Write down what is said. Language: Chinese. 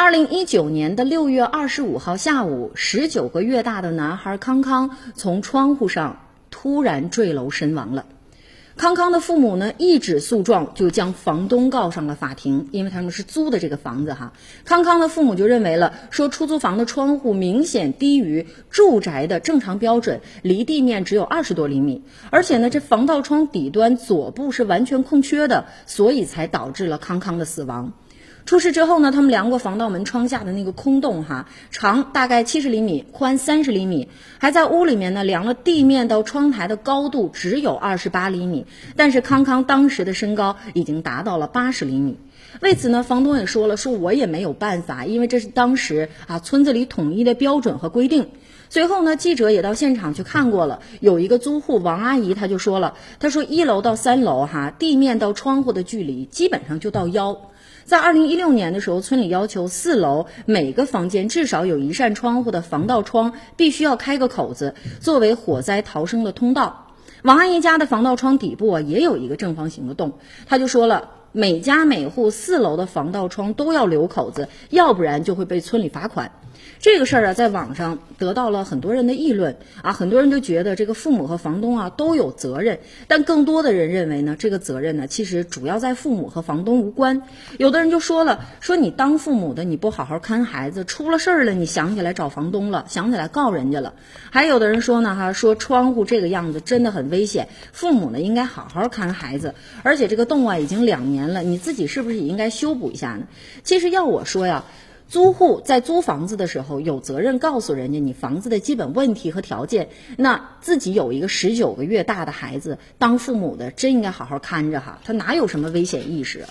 二零一九年的六月二十五号下午，十九个月大的男孩康康从窗户上突然坠楼身亡了。康康的父母呢，一纸诉状就将房东告上了法庭，因为他们是租的这个房子哈。康康的父母就认为了，说出租房的窗户明显低于住宅的正常标准，离地面只有二十多厘米，而且呢，这防盗窗底端左部是完全空缺的，所以才导致了康康的死亡。出事之后呢，他们量过防盗门窗下的那个空洞，哈，长大概七十厘米，宽三十厘米，还在屋里面呢量了地面到窗台的高度只有二十八厘米，但是康康当时的身高已经达到了八十厘米。为此呢，房东也说了，说我也没有办法，因为这是当时啊村子里统一的标准和规定。随后呢，记者也到现场去看过了，有一个租户王阿姨，她就说了，她说一楼到三楼哈，地面到窗户的距离基本上就到腰。在二零一六年的时候，村里要求四楼每个房间至少有一扇窗户的防盗窗必须要开个口子，作为火灾逃生的通道。王阿姨家的防盗窗底部啊也有一个正方形的洞，她就说了，每家每户四楼的防盗窗都要留口子，要不然就会被村里罚款。这个事儿啊，在网上得到了很多人的议论啊，很多人就觉得这个父母和房东啊都有责任，但更多的人认为呢，这个责任呢其实主要在父母和房东无关。有的人就说了，说你当父母的你不好好看孩子，出了事儿了你想起来找房东了，想起来告人家了。还有的人说呢，哈，说窗户这个样子真的很危险，父母呢应该好好看孩子，而且这个洞啊已经两年了，你自己是不是也应该修补一下呢？其实要我说呀。租户在租房子的时候有责任告诉人家你房子的基本问题和条件。那自己有一个十九个月大的孩子，当父母的真应该好好看着哈，他哪有什么危险意识啊？